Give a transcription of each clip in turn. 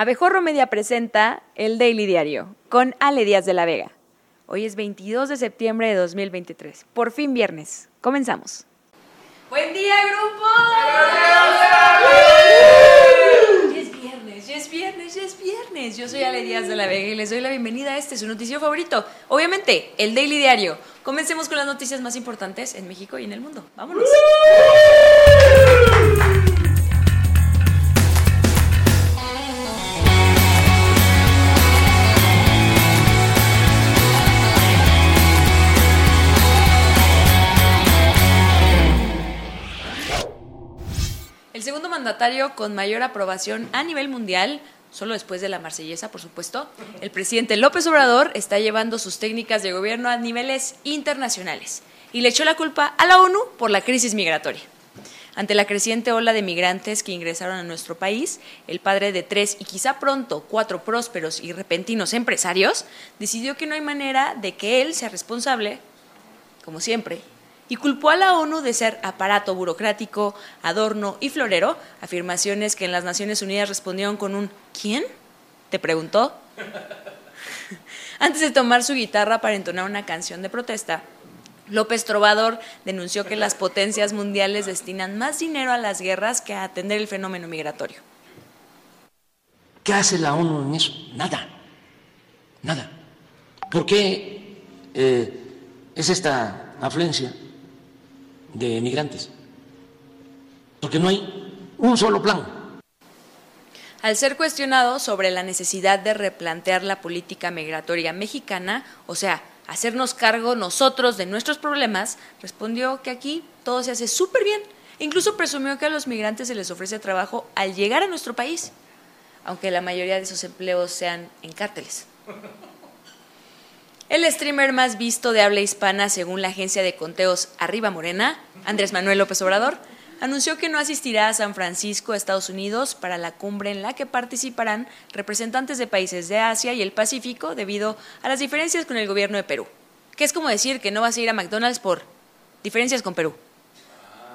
Abejorro Media presenta el Daily Diario con Ale Díaz de la Vega. Hoy es 22 de septiembre de 2023. Por fin viernes. Comenzamos. Buen día, grupo. Ya es viernes, ya es viernes, ya es viernes. Yo soy Ale Díaz de la Vega y les doy la bienvenida a este, su noticiero favorito. Obviamente, el Daily Diario. Comencemos con las noticias más importantes en México y en el mundo. Vámonos. Mandatario con mayor aprobación a nivel mundial, solo después de la marsellesa, por supuesto, el presidente López Obrador está llevando sus técnicas de gobierno a niveles internacionales y le echó la culpa a la ONU por la crisis migratoria. Ante la creciente ola de migrantes que ingresaron a nuestro país, el padre de tres y quizá pronto cuatro prósperos y repentinos empresarios decidió que no hay manera de que él sea responsable, como siempre, y culpó a la ONU de ser aparato burocrático, adorno y florero, afirmaciones que en las Naciones Unidas respondieron con un ¿quién? ¿Te preguntó? Antes de tomar su guitarra para entonar una canción de protesta, López Trovador denunció que las potencias mundiales destinan más dinero a las guerras que a atender el fenómeno migratorio. ¿Qué hace la ONU en eso? Nada, nada. ¿Por qué eh, es esta afluencia de migrantes? Porque no hay un solo plan. Al ser cuestionado sobre la necesidad de replantear la política migratoria mexicana, o sea, hacernos cargo nosotros de nuestros problemas, respondió que aquí todo se hace súper bien. Incluso presumió que a los migrantes se les ofrece trabajo al llegar a nuestro país, aunque la mayoría de esos empleos sean en cárteles. El streamer más visto de habla hispana, según la agencia de conteos Arriba Morena, Andrés Manuel López Obrador, anunció que no asistirá a San Francisco, Estados Unidos, para la cumbre en la que participarán representantes de países de Asia y el Pacífico debido a las diferencias con el gobierno de Perú. Que es como decir que no vas a ir a McDonald's por diferencias con Perú.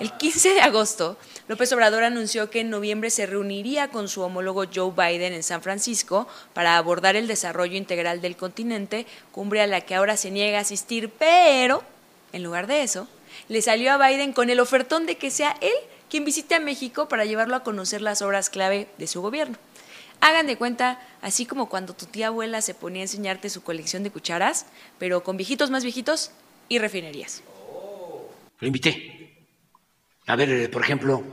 El 15 de agosto, López Obrador anunció que en noviembre se reuniría con su homólogo Joe Biden en San Francisco para abordar el desarrollo integral del continente, cumbre a la que ahora se niega a asistir, pero, en lugar de eso, le salió a Biden con el ofertón de que sea él quien visite a México para llevarlo a conocer las obras clave de su gobierno. Hagan de cuenta, así como cuando tu tía abuela se ponía a enseñarte su colección de cucharas, pero con viejitos más viejitos y refinerías. Lo invité a ver, eh, por ejemplo,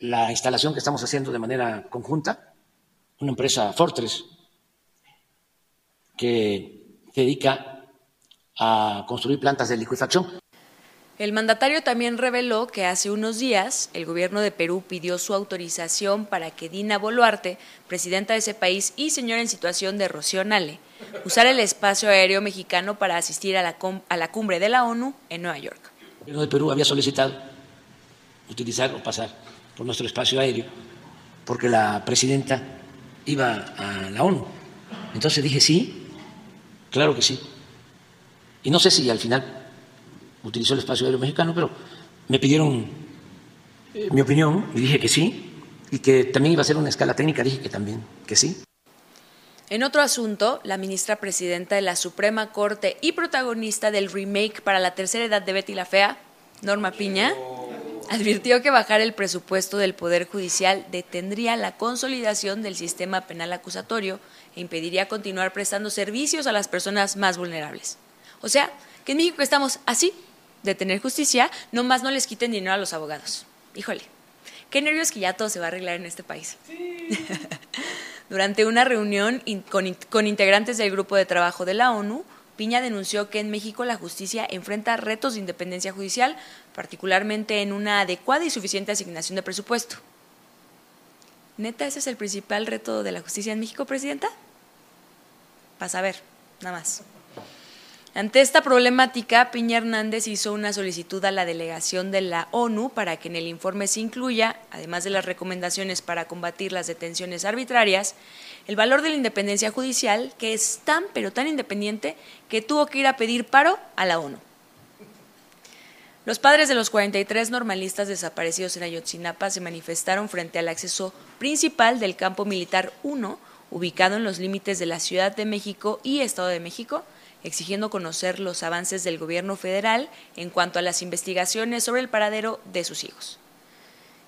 la instalación que estamos haciendo de manera conjunta, una empresa Fortress que se dedica a construir plantas de liquefacción. El mandatario también reveló que hace unos días el gobierno de Perú pidió su autorización para que Dina Boluarte, presidenta de ese país y señora en situación de Rocío Nale, usara el espacio aéreo mexicano para asistir a la, a la cumbre de la ONU en Nueva York. El gobierno de Perú había solicitado utilizar o pasar por nuestro espacio aéreo, porque la presidenta iba a la ONU. Entonces dije, sí, claro que sí. Y no sé si al final utilizó el espacio aéreo mexicano, pero me pidieron eh, mi opinión y dije que sí, y que también iba a ser una escala técnica, dije que también que sí. En otro asunto, la ministra presidenta de la Suprema Corte y protagonista del remake para la tercera edad de Betty la Fea, Norma Piña, advirtió que bajar el presupuesto del Poder Judicial detendría la consolidación del sistema penal acusatorio e impediría continuar prestando servicios a las personas más vulnerables. O sea, que en México estamos así, de tener justicia, nomás no les quiten dinero a los abogados. Híjole, qué nervios que ya todo se va a arreglar en este país. Durante una reunión con, con integrantes del grupo de trabajo de la ONU, Piña denunció que en México la justicia enfrenta retos de independencia judicial, particularmente en una adecuada y suficiente asignación de presupuesto. ¿Neta ese es el principal reto de la justicia en México, Presidenta? Para saber, nada más. Ante esta problemática, Piña Hernández hizo una solicitud a la delegación de la ONU para que en el informe se incluya, además de las recomendaciones para combatir las detenciones arbitrarias, el valor de la independencia judicial, que es tan pero tan independiente que tuvo que ir a pedir paro a la ONU. Los padres de los 43 normalistas desaparecidos en Ayotzinapa se manifestaron frente al acceso principal del campo militar 1, ubicado en los límites de la Ciudad de México y Estado de México, exigiendo conocer los avances del gobierno federal en cuanto a las investigaciones sobre el paradero de sus hijos.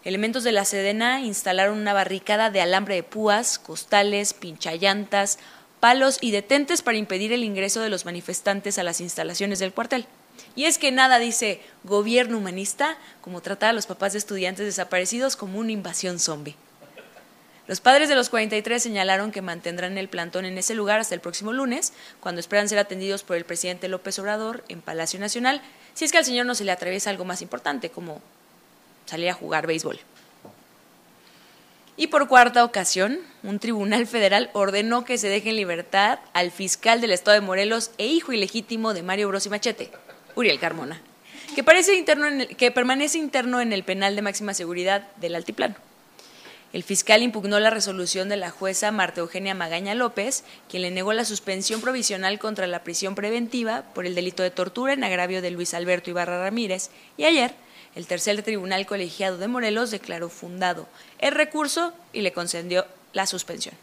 Elementos de la Sedena instalaron una barricada de alambre de púas, costales, pinchallantas, palos y detentes para impedir el ingreso de los manifestantes a las instalaciones del cuartel. Y es que nada dice gobierno humanista como tratar a los papás de estudiantes desaparecidos como una invasión zombie. Los padres de los 43 señalaron que mantendrán el plantón en ese lugar hasta el próximo lunes, cuando esperan ser atendidos por el presidente López Obrador en Palacio Nacional, si es que al señor no se le atraviesa algo más importante, como salir a jugar béisbol. Y por cuarta ocasión, un tribunal federal ordenó que se deje en libertad al fiscal del estado de Morelos e hijo ilegítimo de Mario Bros y Machete, Uriel Carmona, que, parece interno que permanece interno en el penal de máxima seguridad del Altiplano. El fiscal impugnó la resolución de la jueza Marta Eugenia Magaña López, quien le negó la suspensión provisional contra la prisión preventiva por el delito de tortura en agravio de Luis Alberto Ibarra Ramírez, y ayer el tercer tribunal colegiado de Morelos declaró fundado el recurso y le concedió la suspensión.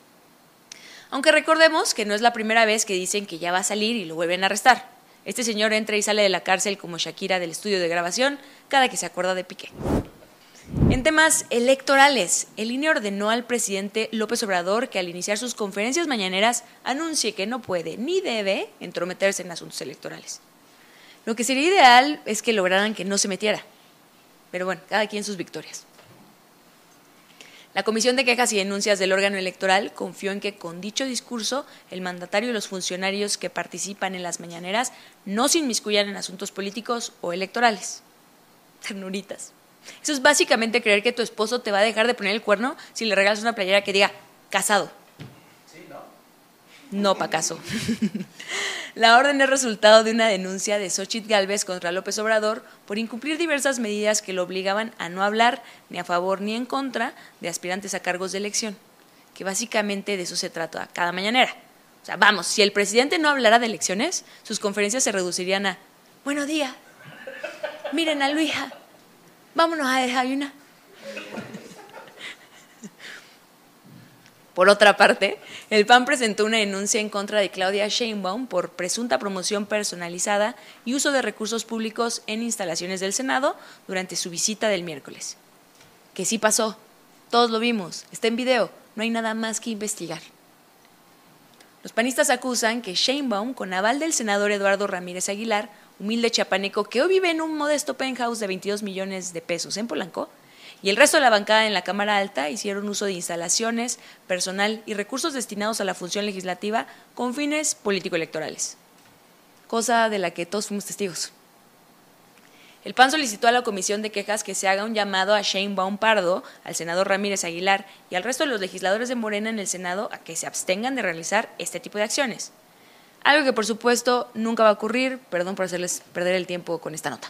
Aunque recordemos que no es la primera vez que dicen que ya va a salir y lo vuelven a arrestar. Este señor entra y sale de la cárcel como Shakira del estudio de grabación cada que se acuerda de Piqué. En temas electorales, el INE ordenó al presidente López Obrador que al iniciar sus conferencias mañaneras anuncie que no puede ni debe entrometerse en asuntos electorales. Lo que sería ideal es que lograran que no se metiera. Pero bueno, cada quien sus victorias. La Comisión de Quejas y Denuncias del órgano electoral confió en que con dicho discurso el mandatario y los funcionarios que participan en las mañaneras no se inmiscuyan en asuntos políticos o electorales. Ternuritas. Eso es básicamente creer que tu esposo te va a dejar de poner el cuerno si le regalas una playera que diga casado. Sí, ¿no? No, pa' caso. La orden es resultado de una denuncia de Xochitl Galvez contra López Obrador por incumplir diversas medidas que lo obligaban a no hablar ni a favor ni en contra de aspirantes a cargos de elección, que básicamente de eso se trata cada mañanera. O sea, vamos, si el presidente no hablara de elecciones, sus conferencias se reducirían a, buenos días, miren a Luisa, vámonos a desayunar. Por otra parte, el PAN presentó una denuncia en contra de Claudia Sheinbaum por presunta promoción personalizada y uso de recursos públicos en instalaciones del Senado durante su visita del miércoles. Que sí pasó, todos lo vimos, está en video, no hay nada más que investigar. Los panistas acusan que Sheinbaum, con aval del senador Eduardo Ramírez Aguilar, humilde chapaneco que hoy vive en un modesto penthouse de 22 millones de pesos en Polanco, y el resto de la bancada en la Cámara Alta hicieron uso de instalaciones, personal y recursos destinados a la función legislativa con fines político-electorales, cosa de la que todos fuimos testigos. El PAN solicitó a la Comisión de Quejas que se haga un llamado a Shane Baum Pardo, al senador Ramírez Aguilar y al resto de los legisladores de Morena en el Senado a que se abstengan de realizar este tipo de acciones. Algo que por supuesto nunca va a ocurrir, perdón por hacerles perder el tiempo con esta nota.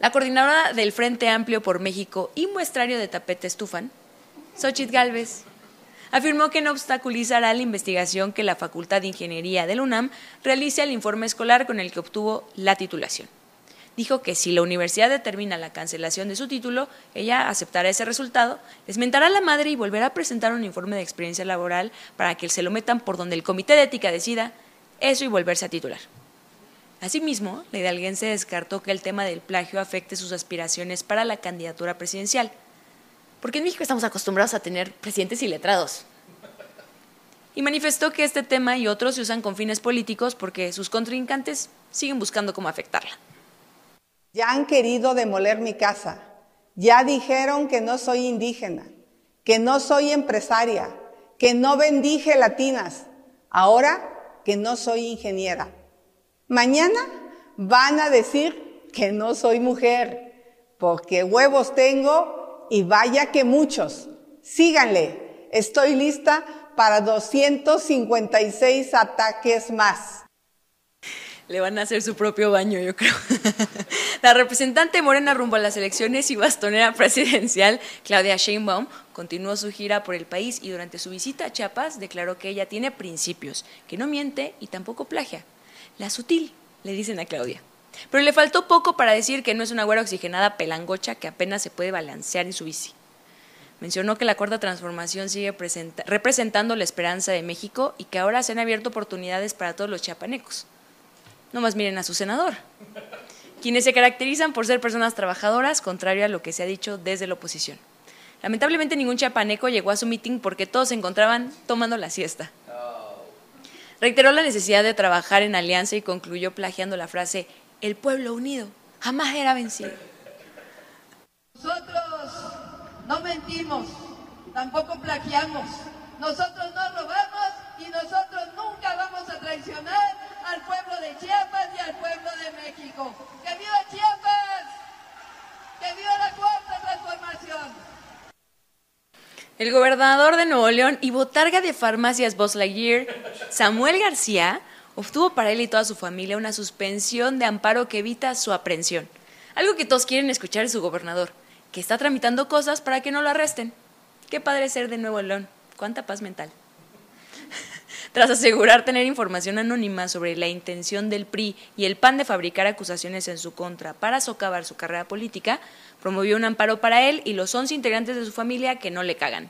La coordinadora del Frente Amplio por México y muestrario de tapete estufan, Xochitl Galvez, afirmó que no obstaculizará la investigación que la Facultad de Ingeniería del UNAM realice al informe escolar con el que obtuvo la titulación. Dijo que si la universidad determina la cancelación de su título, ella aceptará ese resultado, desmentará a la madre y volverá a presentar un informe de experiencia laboral para que se lo metan por donde el comité de ética decida eso y volverse a titular. Asimismo, la hidalguense descartó que el tema del plagio afecte sus aspiraciones para la candidatura presidencial, porque en México estamos acostumbrados a tener presidentes y letrados. Y manifestó que este tema y otros se usan con fines políticos porque sus contrincantes siguen buscando cómo afectarla. Ya han querido demoler mi casa, ya dijeron que no soy indígena, que no soy empresaria, que no vendí gelatinas, ahora que no soy ingeniera. Mañana van a decir que no soy mujer, porque huevos tengo y vaya que muchos. Síganle, estoy lista para 256 ataques más. Le van a hacer su propio baño, yo creo. La representante morena rumbo a las elecciones y bastonera presidencial, Claudia Sheinbaum, continuó su gira por el país y durante su visita a Chiapas declaró que ella tiene principios, que no miente y tampoco plagia. La sutil, le dicen a Claudia. Pero le faltó poco para decir que no es una güera oxigenada pelangocha que apenas se puede balancear en su bici. Mencionó que la cuarta transformación sigue representando la esperanza de México y que ahora se han abierto oportunidades para todos los chiapanecos. No más miren a su senador, quienes se caracterizan por ser personas trabajadoras, contrario a lo que se ha dicho desde la oposición. Lamentablemente ningún chiapaneco llegó a su mitin porque todos se encontraban tomando la siesta. Reiteró la necesidad de trabajar en alianza y concluyó plagiando la frase, el pueblo unido jamás era vencido. Nosotros no mentimos, tampoco plagiamos, nosotros no robamos y nosotros nunca vamos a traicionar al pueblo de Chiapas y al pueblo de México. ¡Que viva Chiapas! ¡Que viva la cuarta transformación! El gobernador de Nuevo León y botarga de farmacias Buzz Samuel García, obtuvo para él y toda su familia una suspensión de amparo que evita su aprehensión. Algo que todos quieren escuchar de su gobernador, que está tramitando cosas para que no lo arresten. Qué padre ser de Nuevo León. Cuánta paz mental. Tras asegurar tener información anónima sobre la intención del PRI y el PAN de fabricar acusaciones en su contra para socavar su carrera política, promovió un amparo para él y los 11 integrantes de su familia que no le cagan.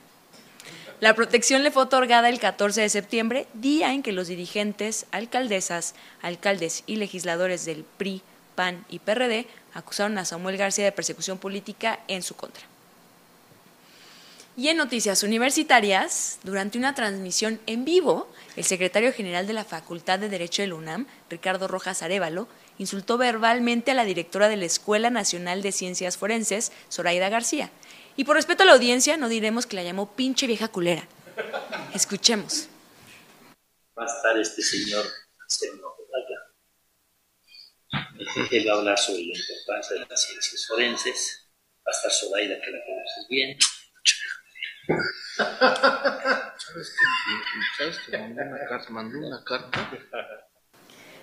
La protección le fue otorgada el 14 de septiembre, día en que los dirigentes, alcaldesas, alcaldes y legisladores del PRI, PAN y PRD acusaron a Samuel García de persecución política en su contra. Y en noticias universitarias, durante una transmisión en vivo, el secretario general de la Facultad de Derecho del UNAM, Ricardo Rojas Arevalo, insultó verbalmente a la directora de la Escuela Nacional de Ciencias Forenses, Zoraida García. Y por respeto a la audiencia, no diremos que la llamó pinche vieja culera. Escuchemos. Va a estar este señor Él va a hablar sobre la importancia de las ciencias forenses. Va a estar Zoraida, que la conoces bien. ¿Sabes que, ¿Sabes que mandó una carta? Mandó una carta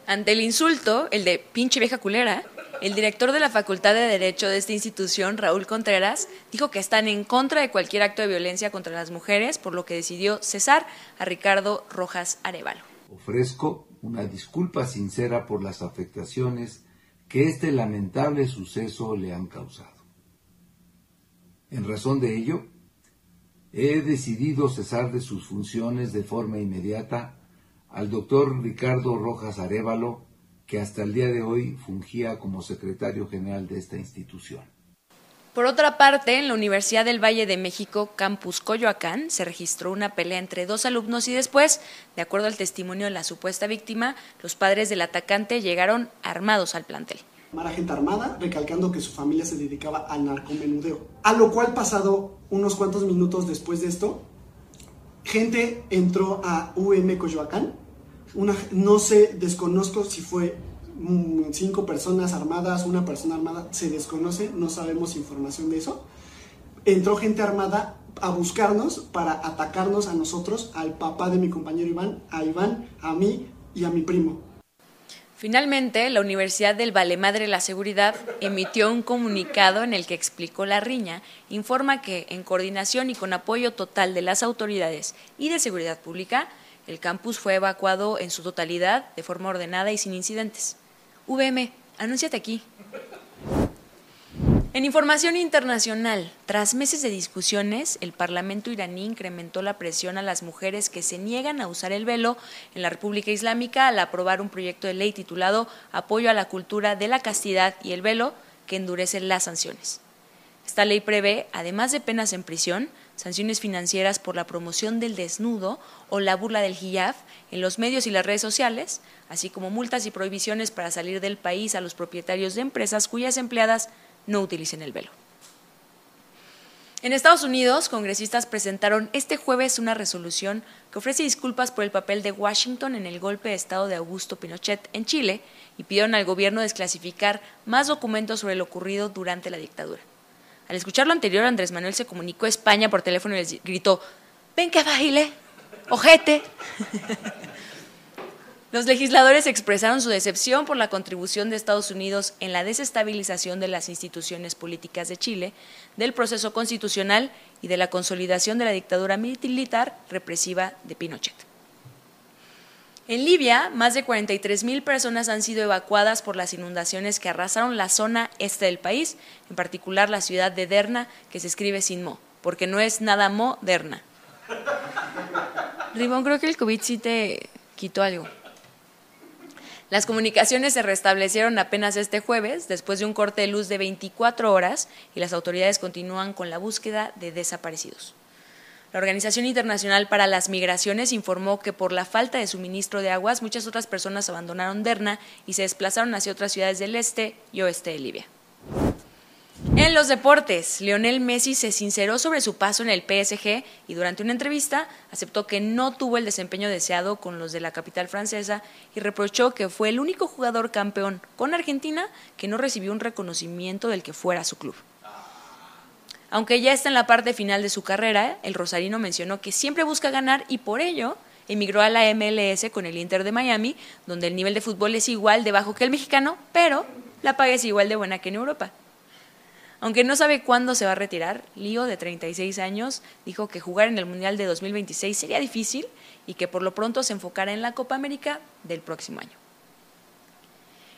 ante el insulto, el de pinche vieja culera, el director de la Facultad de Derecho de esta institución, Raúl Contreras, dijo que están en contra de cualquier acto de violencia contra las mujeres, por lo que decidió cesar a Ricardo Rojas Arevalo. Ofrezco una disculpa sincera por las afectaciones que este lamentable suceso le han causado. En razón de ello, he decidido cesar de sus funciones de forma inmediata al doctor Ricardo Rojas Arevalo, que hasta el día de hoy fungía como secretario general de esta institución. Por otra parte, en la Universidad del Valle de México, Campus Coyoacán, se registró una pelea entre dos alumnos y después, de acuerdo al testimonio de la supuesta víctima, los padres del atacante llegaron armados al plantel. Mara gente armada, recalcando que su familia se dedicaba al narcomenudeo. A lo cual, pasado unos cuantos minutos después de esto, gente entró a UM Coyoacán. Una, no sé, desconozco si fue mm, cinco personas armadas, una persona armada, se desconoce, no sabemos información de eso. Entró gente armada a buscarnos para atacarnos a nosotros, al papá de mi compañero Iván, a Iván, a mí y a mi primo. Finalmente, la Universidad del Valemadre de la Seguridad emitió un comunicado en el que explicó la riña, informa que, en coordinación y con apoyo total de las autoridades y de seguridad pública, el campus fue evacuado en su totalidad de forma ordenada y sin incidentes. VM, anúnciate aquí. En información internacional, tras meses de discusiones, el Parlamento iraní incrementó la presión a las mujeres que se niegan a usar el velo en la República Islámica al aprobar un proyecto de ley titulado Apoyo a la cultura de la castidad y el velo, que endurece las sanciones. Esta ley prevé, además de penas en prisión, sanciones financieras por la promoción del desnudo o la burla del hijab en los medios y las redes sociales, así como multas y prohibiciones para salir del país a los propietarios de empresas cuyas empleadas no utilicen el velo. En Estados Unidos, congresistas presentaron este jueves una resolución que ofrece disculpas por el papel de Washington en el golpe de Estado de Augusto Pinochet en Chile y pidieron al gobierno desclasificar más documentos sobre lo ocurrido durante la dictadura. Al escuchar lo anterior, Andrés Manuel se comunicó a España por teléfono y les gritó, ven que baile, ojete. Los legisladores expresaron su decepción por la contribución de Estados Unidos en la desestabilización de las instituciones políticas de Chile, del proceso constitucional y de la consolidación de la dictadura militar represiva de Pinochet. En Libia, más de 43.000 personas han sido evacuadas por las inundaciones que arrasaron la zona este del país, en particular la ciudad de Derna, que se escribe sin mo, porque no es nada moderna. Ribón, creo que el COVID sí te quitó algo. Las comunicaciones se restablecieron apenas este jueves, después de un corte de luz de 24 horas, y las autoridades continúan con la búsqueda de desaparecidos. La Organización Internacional para las Migraciones informó que por la falta de suministro de aguas, muchas otras personas abandonaron Derna y se desplazaron hacia otras ciudades del este y oeste de Libia. En los deportes, Lionel Messi se sinceró sobre su paso en el PSG y durante una entrevista aceptó que no tuvo el desempeño deseado con los de la capital francesa y reprochó que fue el único jugador campeón con Argentina que no recibió un reconocimiento del que fuera su club. Aunque ya está en la parte final de su carrera, el rosarino mencionó que siempre busca ganar y por ello emigró a la MLS con el Inter de Miami, donde el nivel de fútbol es igual de bajo que el mexicano, pero la paga es igual de buena que en Europa. Aunque no sabe cuándo se va a retirar, Lío, de 36 años, dijo que jugar en el Mundial de 2026 sería difícil y que por lo pronto se enfocará en la Copa América del próximo año.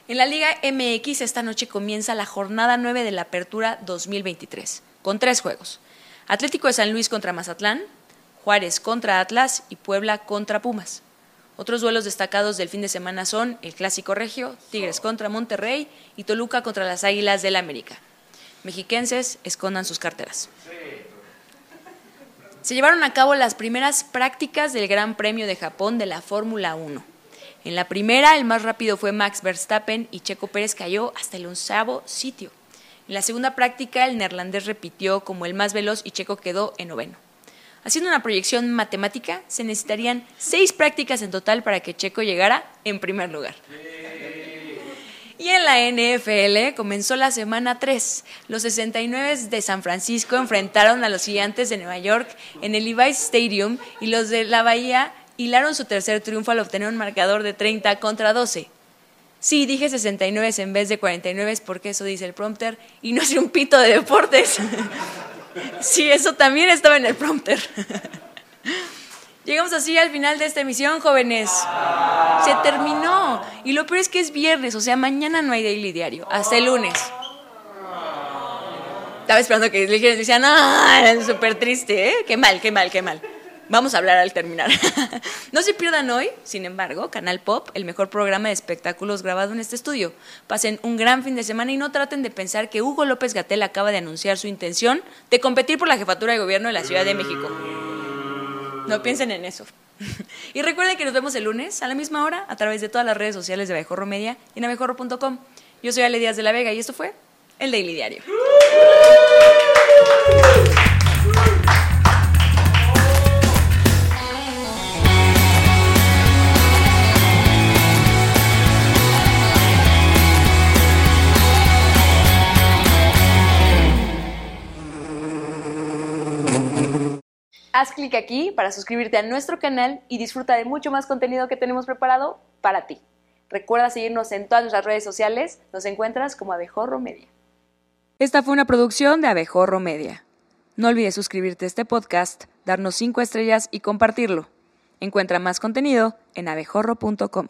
En la Liga MX esta noche comienza la jornada 9 de la Apertura 2023 con tres juegos. Atlético de San Luis contra Mazatlán, Juárez contra Atlas y Puebla contra Pumas. Otros duelos destacados del fin de semana son el Clásico Regio, Tigres contra Monterrey y Toluca contra las Águilas del América. Mexiquenses, escondan sus carteras. Se llevaron a cabo las primeras prácticas del Gran Premio de Japón de la Fórmula 1. En la primera, el más rápido fue Max Verstappen y Checo Pérez cayó hasta el onceavo sitio. En la segunda práctica, el neerlandés repitió como el más veloz y Checo quedó en noveno. Haciendo una proyección matemática, se necesitarían seis prácticas en total para que Checo llegara en primer lugar. Y en la NFL comenzó la semana 3. Los 69 de San Francisco enfrentaron a los gigantes de Nueva York en el Levi's Stadium y los de la Bahía hilaron su tercer triunfo al obtener un marcador de 30 contra 12. Sí, dije 69 en vez de 49 porque eso dice el prompter y no soy un pito de deportes. sí, eso también estaba en el prompter. Llegamos así al final de esta emisión, jóvenes. Se terminó. Y lo peor es que es viernes, o sea, mañana no hay daily diario, hasta el lunes. Estaba esperando que les decían, ah, súper triste, ¿eh? Qué mal, qué mal, qué mal. Vamos a hablar al terminar. no se pierdan hoy, sin embargo, Canal Pop, el mejor programa de espectáculos grabado en este estudio. Pasen un gran fin de semana y no traten de pensar que Hugo López Gatel acaba de anunciar su intención de competir por la jefatura de gobierno de la Ciudad de México. No piensen en eso. y recuerden que nos vemos el lunes a la misma hora a través de todas las redes sociales de Abejorro Media y en abejorro.com. Yo soy Ale Díaz de la Vega y esto fue El Daily Diario. Haz clic aquí para suscribirte a nuestro canal y disfruta de mucho más contenido que tenemos preparado para ti. Recuerda seguirnos en todas nuestras redes sociales, nos encuentras como Abejorro Media. Esta fue una producción de Abejorro Media. No olvides suscribirte a este podcast, darnos 5 estrellas y compartirlo. Encuentra más contenido en abejorro.com.